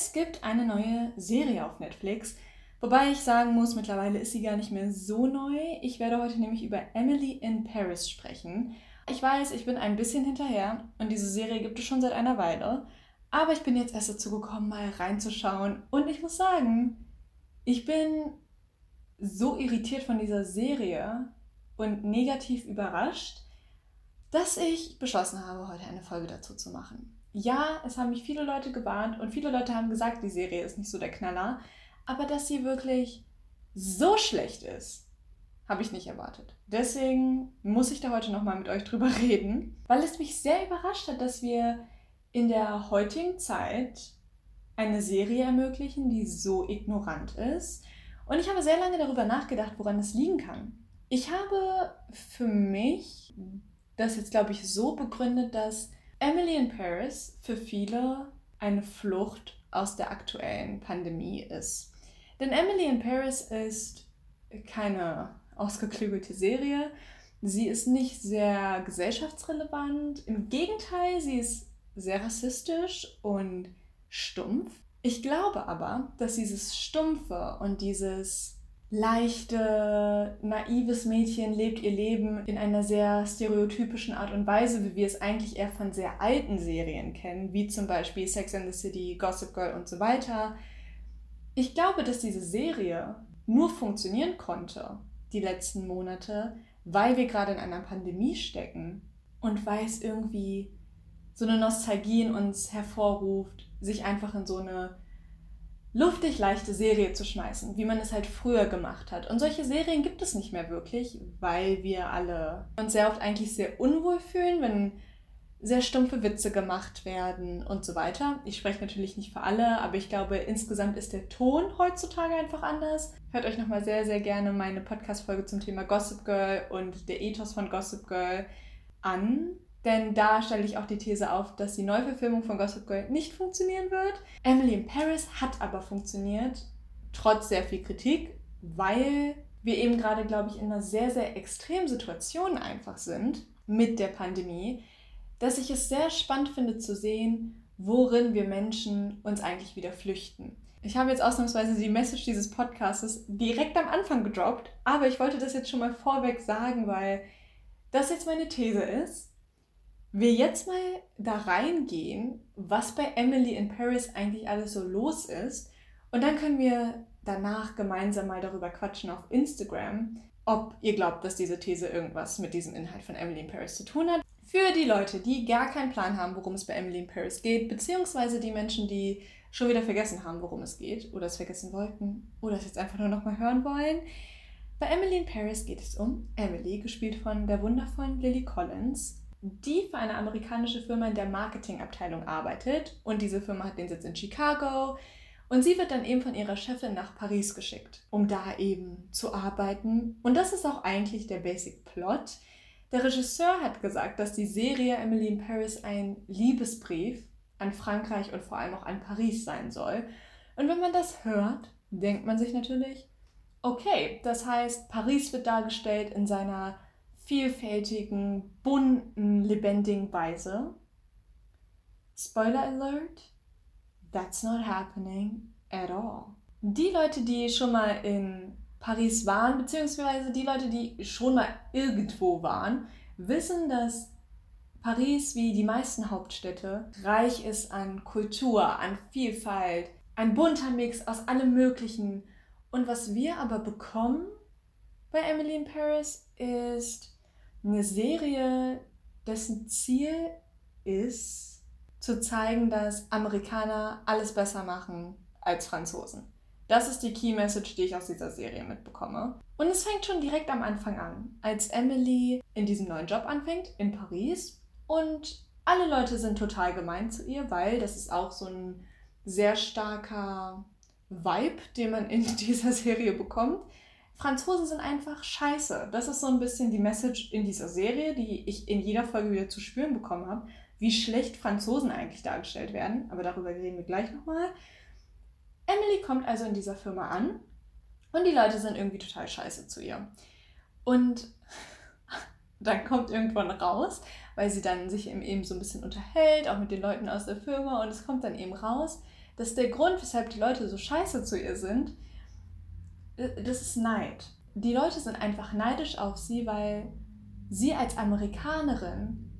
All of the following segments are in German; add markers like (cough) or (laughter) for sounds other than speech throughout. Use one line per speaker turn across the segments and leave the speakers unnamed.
Es gibt eine neue Serie auf Netflix, wobei ich sagen muss, mittlerweile ist sie gar nicht mehr so neu. Ich werde heute nämlich über Emily in Paris sprechen. Ich weiß, ich bin ein bisschen hinterher und diese Serie gibt es schon seit einer Weile, aber ich bin jetzt erst dazu gekommen, mal reinzuschauen und ich muss sagen, ich bin so irritiert von dieser Serie und negativ überrascht, dass ich beschlossen habe, heute eine Folge dazu zu machen. Ja, es haben mich viele Leute gewarnt und viele Leute haben gesagt, die Serie ist nicht so der Knaller, aber dass sie wirklich so schlecht ist, habe ich nicht erwartet. Deswegen muss ich da heute nochmal mit euch drüber (laughs) reden, weil es mich sehr überrascht hat, dass wir in der heutigen Zeit eine Serie ermöglichen, die so ignorant ist. Und ich habe sehr lange darüber nachgedacht, woran es liegen kann. Ich habe für mich das jetzt, glaube ich, so begründet, dass Emily in Paris für viele eine Flucht aus der aktuellen Pandemie ist. Denn Emily in Paris ist keine ausgeklügelte Serie. Sie ist nicht sehr gesellschaftsrelevant. Im Gegenteil, sie ist sehr rassistisch und stumpf. Ich glaube aber, dass dieses Stumpfe und dieses leichte, naives Mädchen lebt ihr Leben in einer sehr stereotypischen Art und Weise, wie wir es eigentlich eher von sehr alten Serien kennen, wie zum Beispiel Sex and the City, Gossip Girl und so weiter. Ich glaube, dass diese Serie nur funktionieren konnte, die letzten Monate, weil wir gerade in einer Pandemie stecken und weil es irgendwie so eine Nostalgie in uns hervorruft, sich einfach in so eine luftig leichte Serie zu schmeißen, wie man es halt früher gemacht hat. Und solche Serien gibt es nicht mehr wirklich, weil wir alle uns sehr oft eigentlich sehr unwohl fühlen, wenn sehr stumpfe Witze gemacht werden und so weiter. Ich spreche natürlich nicht für alle, aber ich glaube, insgesamt ist der Ton heutzutage einfach anders. Hört euch nochmal sehr, sehr gerne meine Podcast-Folge zum Thema Gossip Girl und der Ethos von Gossip Girl an. Denn da stelle ich auch die These auf, dass die Neuverfilmung von Gossip Girl nicht funktionieren wird. Emily in Paris hat aber funktioniert, trotz sehr viel Kritik, weil wir eben gerade, glaube ich, in einer sehr, sehr extremen Situation einfach sind mit der Pandemie, dass ich es sehr spannend finde zu sehen, worin wir Menschen uns eigentlich wieder flüchten. Ich habe jetzt ausnahmsweise die Message dieses Podcasts direkt am Anfang gedroppt, aber ich wollte das jetzt schon mal vorweg sagen, weil das jetzt meine These ist wir jetzt mal da reingehen, was bei Emily in Paris eigentlich alles so los ist. Und dann können wir danach gemeinsam mal darüber quatschen auf Instagram, ob ihr glaubt, dass diese These irgendwas mit diesem Inhalt von Emily in Paris zu tun hat. Für die Leute, die gar keinen Plan haben, worum es bei Emily in Paris geht, beziehungsweise die Menschen, die schon wieder vergessen haben, worum es geht, oder es vergessen wollten, oder es jetzt einfach nur nochmal hören wollen. Bei Emily in Paris geht es um Emily, gespielt von der wundervollen Lily Collins, die für eine amerikanische Firma in der Marketingabteilung arbeitet. Und diese Firma hat den Sitz in Chicago. Und sie wird dann eben von ihrer Chefin nach Paris geschickt, um da eben zu arbeiten. Und das ist auch eigentlich der Basic Plot. Der Regisseur hat gesagt, dass die Serie Emily in Paris ein Liebesbrief an Frankreich und vor allem auch an Paris sein soll. Und wenn man das hört, denkt man sich natürlich, okay, das heißt, Paris wird dargestellt in seiner vielfältigen, bunten, lebendigen Weise. Spoiler Alert, that's not happening at all. Die Leute, die schon mal in Paris waren, beziehungsweise die Leute, die schon mal irgendwo waren, wissen, dass Paris, wie die meisten Hauptstädte, reich ist an Kultur, an Vielfalt, ein bunter Mix aus allem Möglichen. Und was wir aber bekommen bei Emily in Paris ist eine Serie, dessen Ziel ist, zu zeigen, dass Amerikaner alles besser machen als Franzosen. Das ist die Key Message, die ich aus dieser Serie mitbekomme. Und es fängt schon direkt am Anfang an, als Emily in diesem neuen Job anfängt, in Paris. Und alle Leute sind total gemein zu ihr, weil das ist auch so ein sehr starker Vibe, den man in (laughs) dieser Serie bekommt. Franzosen sind einfach scheiße. Das ist so ein bisschen die Message in dieser Serie, die ich in jeder Folge wieder zu spüren bekommen habe, wie schlecht Franzosen eigentlich dargestellt werden. Aber darüber reden wir gleich nochmal. Emily kommt also in dieser Firma an und die Leute sind irgendwie total scheiße zu ihr. Und (laughs) dann kommt irgendwann raus, weil sie dann sich eben so ein bisschen unterhält, auch mit den Leuten aus der Firma und es kommt dann eben raus, dass der Grund, weshalb die Leute so scheiße zu ihr sind, das ist Neid. Die Leute sind einfach neidisch auf sie, weil sie als Amerikanerin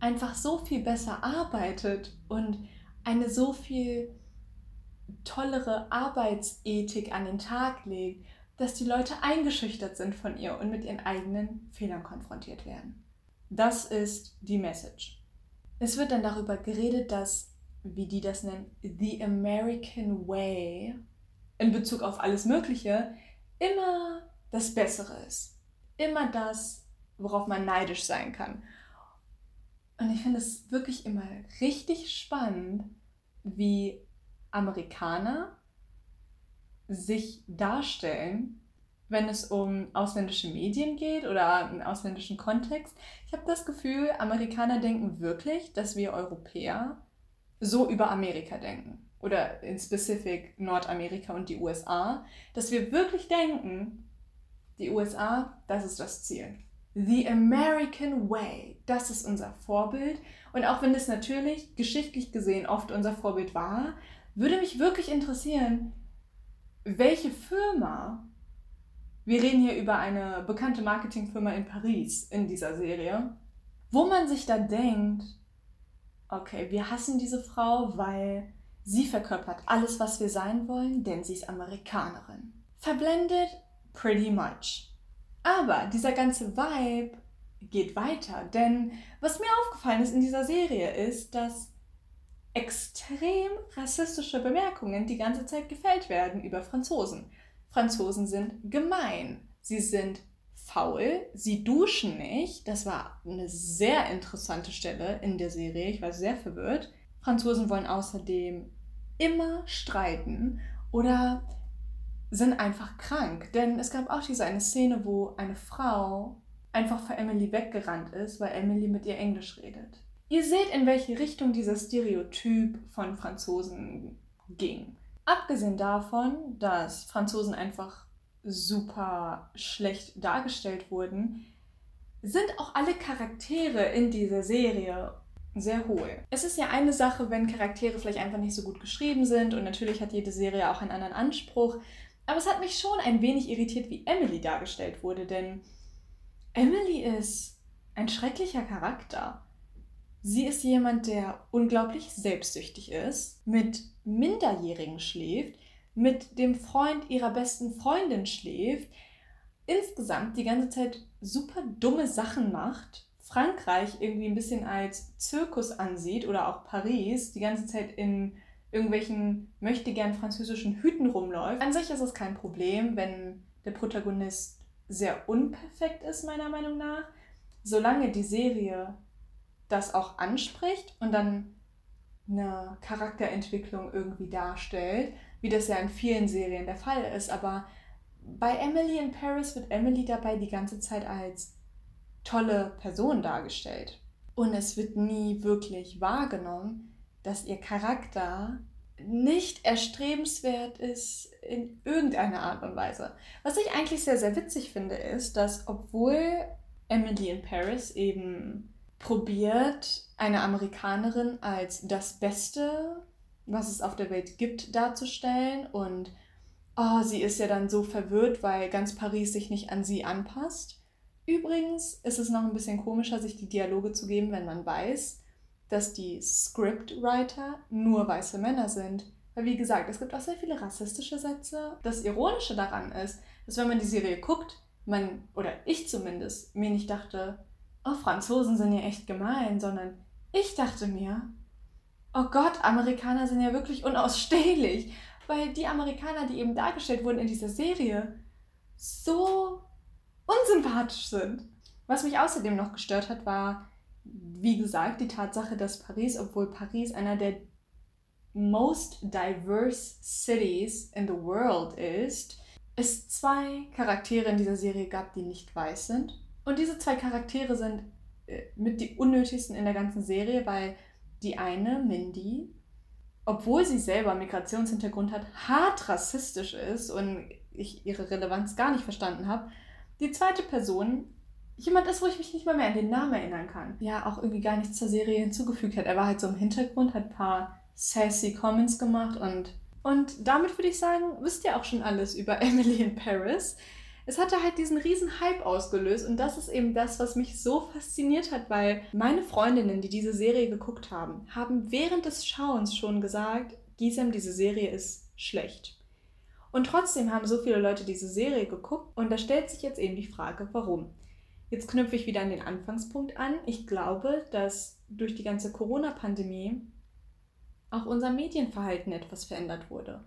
einfach so viel besser arbeitet und eine so viel tollere Arbeitsethik an den Tag legt, dass die Leute eingeschüchtert sind von ihr und mit ihren eigenen Fehlern konfrontiert werden. Das ist die Message. Es wird dann darüber geredet, dass, wie die das nennen, the American Way in Bezug auf alles Mögliche immer das Bessere ist. Immer das, worauf man neidisch sein kann. Und ich finde es wirklich immer richtig spannend, wie Amerikaner sich darstellen, wenn es um ausländische Medien geht oder einen ausländischen Kontext. Ich habe das Gefühl, Amerikaner denken wirklich, dass wir Europäer so über Amerika denken. Oder in specific Nordamerika und die USA, dass wir wirklich denken, die USA, das ist das Ziel. The American Way, das ist unser Vorbild. Und auch wenn es natürlich geschichtlich gesehen oft unser Vorbild war, würde mich wirklich interessieren, welche Firma, wir reden hier über eine bekannte Marketingfirma in Paris in dieser Serie, wo man sich da denkt, okay, wir hassen diese Frau, weil sie verkörpert alles, was wir sein wollen, denn sie ist Amerikanerin. Verblendet pretty much. Aber dieser ganze Vibe geht weiter, denn was mir aufgefallen ist in dieser Serie ist, dass extrem rassistische Bemerkungen die ganze Zeit gefällt werden über Franzosen. Franzosen sind gemein, sie sind faul, sie duschen nicht. Das war eine sehr interessante Stelle in der Serie. Ich war sehr verwirrt. Franzosen wollen außerdem immer streiten oder sind einfach krank. Denn es gab auch diese eine Szene, wo eine Frau einfach vor Emily weggerannt ist, weil Emily mit ihr Englisch redet. Ihr seht, in welche Richtung dieser Stereotyp von Franzosen ging. Abgesehen davon, dass Franzosen einfach super schlecht dargestellt wurden, sind auch alle Charaktere in dieser Serie sehr hohl. Es ist ja eine Sache, wenn Charaktere vielleicht einfach nicht so gut geschrieben sind und natürlich hat jede Serie auch einen anderen Anspruch, aber es hat mich schon ein wenig irritiert, wie Emily dargestellt wurde, denn Emily ist ein schrecklicher Charakter. Sie ist jemand, der unglaublich selbstsüchtig ist, mit Minderjährigen schläft, mit dem Freund ihrer besten Freundin schläft, insgesamt die ganze Zeit super dumme Sachen macht, Frankreich irgendwie ein bisschen als Zirkus ansieht oder auch Paris, die ganze Zeit in irgendwelchen möchte gern französischen Hüten rumläuft. An sich ist es kein Problem, wenn der Protagonist sehr unperfekt ist, meiner Meinung nach, solange die Serie das auch anspricht und dann eine Charakterentwicklung irgendwie darstellt, wie das ja in vielen Serien der Fall ist. Aber bei Emily in Paris wird Emily dabei die ganze Zeit als tolle Person dargestellt. Und es wird nie wirklich wahrgenommen, dass ihr Charakter nicht erstrebenswert ist in irgendeiner Art und Weise. Was ich eigentlich sehr, sehr witzig finde, ist, dass obwohl Emily in Paris eben probiert, eine Amerikanerin als das Beste, was es auf der Welt gibt, darzustellen. Und oh, sie ist ja dann so verwirrt, weil ganz Paris sich nicht an sie anpasst. Übrigens ist es noch ein bisschen komischer, sich die Dialoge zu geben, wenn man weiß, dass die Scriptwriter nur weiße Männer sind. Weil wie gesagt, es gibt auch sehr viele rassistische Sätze. Das Ironische daran ist, dass wenn man die Serie guckt, man, oder ich zumindest, mir nicht dachte, oh, Franzosen sind ja echt gemein, sondern ich dachte mir, oh Gott, Amerikaner sind ja wirklich unausstehlich, weil die Amerikaner, die eben dargestellt wurden in dieser Serie, so unsympathisch sind. Was mich außerdem noch gestört hat, war, wie gesagt, die Tatsache, dass Paris, obwohl Paris einer der most diverse cities in the world ist, es zwei Charaktere in dieser Serie gab, die nicht weiß sind und diese zwei Charaktere sind äh, mit die unnötigsten in der ganzen Serie, weil die eine, Mindy, obwohl sie selber Migrationshintergrund hat, hart rassistisch ist und ich ihre Relevanz gar nicht verstanden habe. Die zweite Person jemand ist, wo ich mich nicht mal mehr an den Namen erinnern kann. Ja, auch irgendwie gar nichts zur Serie hinzugefügt hat. Er war halt so im Hintergrund, hat ein paar sassy Comments gemacht und, und damit würde ich sagen, wisst ihr auch schon alles über (laughs) Emily in Paris. Es hatte halt diesen riesen Hype ausgelöst und das ist eben das, was mich so fasziniert hat, weil meine Freundinnen, die diese Serie geguckt haben, haben während des Schauens schon gesagt, Gisem, diese Serie ist schlecht. Und trotzdem haben so viele Leute diese Serie geguckt und da stellt sich jetzt eben die Frage, warum. Jetzt knüpfe ich wieder an den Anfangspunkt an. Ich glaube, dass durch die ganze Corona-Pandemie auch unser Medienverhalten etwas verändert wurde.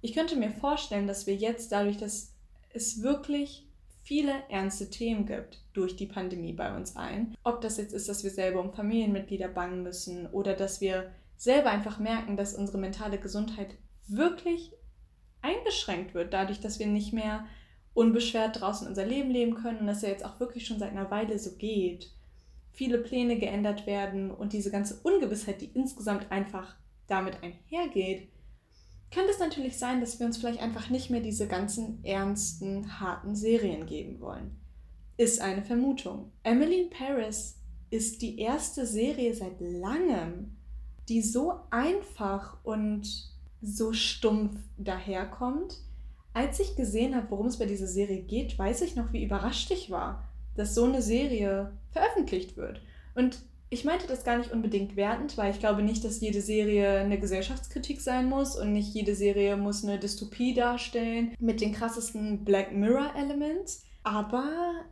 Ich könnte mir vorstellen, dass wir jetzt dadurch, dass es wirklich viele ernste Themen gibt durch die Pandemie bei uns ein, ob das jetzt ist, dass wir selber um Familienmitglieder bangen müssen oder dass wir selber einfach merken, dass unsere mentale Gesundheit wirklich eingeschränkt wird, dadurch, dass wir nicht mehr unbeschwert draußen unser Leben leben können und das ja jetzt auch wirklich schon seit einer Weile so geht. Viele Pläne geändert werden und diese ganze Ungewissheit, die insgesamt einfach damit einhergeht, könnte es natürlich sein, dass wir uns vielleicht einfach nicht mehr diese ganzen ernsten, harten Serien geben wollen. Ist eine Vermutung. Emily in Paris ist die erste Serie seit langem, die so einfach und so stumpf daherkommt. Als ich gesehen habe, worum es bei dieser Serie geht, weiß ich noch, wie überrascht ich war, dass so eine Serie veröffentlicht wird. Und ich meinte das gar nicht unbedingt wertend, weil ich glaube nicht, dass jede Serie eine Gesellschaftskritik sein muss und nicht jede Serie muss eine Dystopie darstellen mit den krassesten Black Mirror Elements. Aber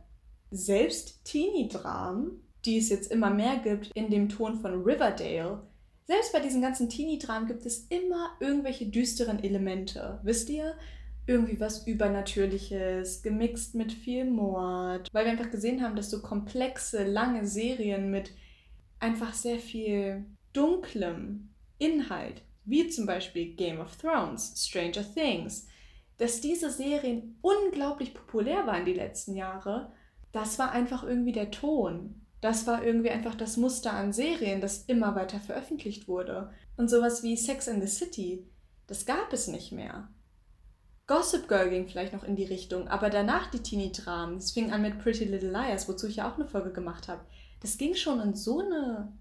selbst Teenie-Dramen, die es jetzt immer mehr gibt in dem Ton von Riverdale, selbst bei diesen ganzen Teenie-Dramen gibt es immer irgendwelche düsteren Elemente. Wisst ihr? Irgendwie was Übernatürliches, gemixt mit viel Mord. Weil wir einfach gesehen haben, dass so komplexe, lange Serien mit einfach sehr viel dunklem Inhalt, wie zum Beispiel Game of Thrones, Stranger Things, dass diese Serien unglaublich populär waren die letzten Jahre, das war einfach irgendwie der Ton das war irgendwie einfach das Muster an Serien, das immer weiter veröffentlicht wurde. Und sowas wie Sex in the City, das gab es nicht mehr. Gossip Girl ging vielleicht noch in die Richtung, aber danach die Teenie-Dramen, es fing an mit Pretty Little Liars, wozu ich ja auch eine Folge gemacht habe, das ging schon in so eine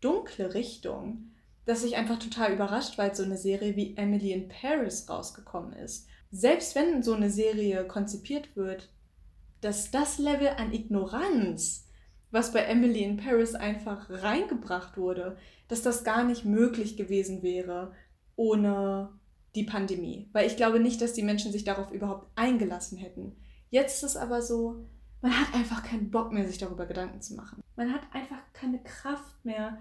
dunkle Richtung, dass ich einfach total überrascht war, als so eine Serie wie Emily in Paris rausgekommen ist. Selbst wenn so eine Serie konzipiert wird, dass das Level an Ignoranz was bei Emily in Paris einfach reingebracht wurde, dass das gar nicht möglich gewesen wäre ohne die Pandemie. Weil ich glaube nicht, dass die Menschen sich darauf überhaupt eingelassen hätten. Jetzt ist es aber so, man hat einfach keinen Bock mehr, sich darüber Gedanken zu machen. Man hat einfach keine Kraft mehr,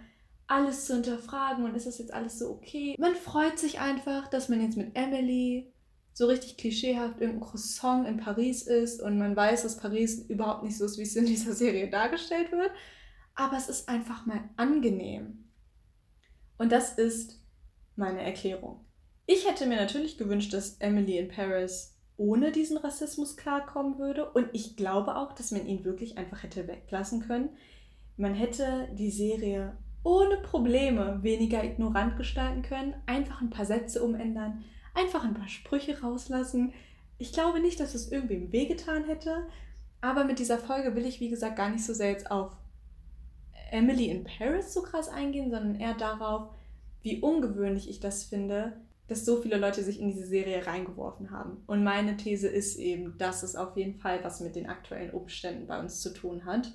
alles zu hinterfragen und ist das jetzt alles so okay. Man freut sich einfach, dass man jetzt mit Emily so richtig klischeehaft irgendein Croissant in Paris ist und man weiß, dass Paris überhaupt nicht so ist, wie es in dieser Serie dargestellt wird. Aber es ist einfach mal angenehm. Und das ist meine Erklärung. Ich hätte mir natürlich gewünscht, dass Emily in Paris ohne diesen Rassismus klarkommen würde. Und ich glaube auch, dass man ihn wirklich einfach hätte weglassen können. Man hätte die Serie ohne Probleme weniger ignorant gestalten können, einfach ein paar Sätze umändern, einfach ein paar Sprüche rauslassen. Ich glaube nicht, dass es irgendwem wehgetan hätte, aber mit dieser Folge will ich, wie gesagt, gar nicht so sehr jetzt auf Emily in Paris so krass eingehen, sondern eher darauf, wie ungewöhnlich ich das finde, dass so viele Leute sich in diese Serie reingeworfen haben. Und meine These ist eben, dass es auf jeden Fall was mit den aktuellen Umständen bei uns zu tun hat.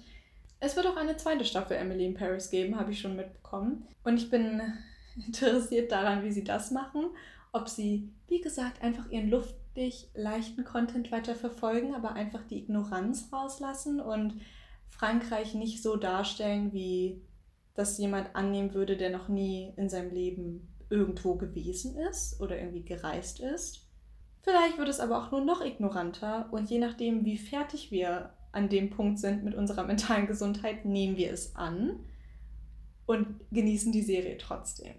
Es wird auch eine zweite Staffel Emily in Paris geben, habe ich schon mitbekommen. Und ich bin (laughs) interessiert daran, wie sie das machen ob sie, wie gesagt, einfach ihren luftig leichten Content weiter verfolgen, aber einfach die Ignoranz rauslassen und Frankreich nicht so darstellen, wie das jemand annehmen würde, der noch nie in seinem Leben irgendwo gewesen ist oder irgendwie gereist ist. Vielleicht wird es aber auch nur noch ignoranter und je nachdem, wie fertig wir an dem Punkt sind mit unserer mentalen Gesundheit, nehmen wir es an und genießen die Serie trotzdem.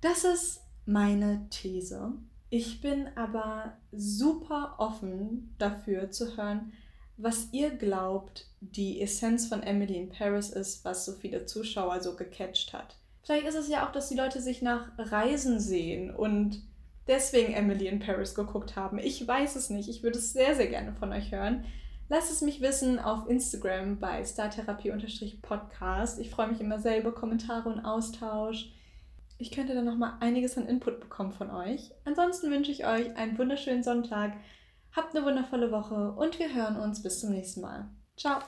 Das ist meine These. Ich bin aber super offen dafür zu hören, was ihr glaubt, die Essenz von Emily in Paris ist, was so viele Zuschauer so gecatcht hat. Vielleicht ist es ja auch, dass die Leute sich nach Reisen sehen und deswegen Emily in Paris geguckt haben. Ich weiß es nicht. Ich würde es sehr, sehr gerne von euch hören. Lasst es mich wissen auf Instagram bei startherapie-podcast. Ich freue mich immer sehr über Kommentare und Austausch. Ich könnte dann nochmal einiges an Input bekommen von euch. Ansonsten wünsche ich euch einen wunderschönen Sonntag. Habt eine wundervolle Woche und wir hören uns bis zum nächsten Mal. Ciao!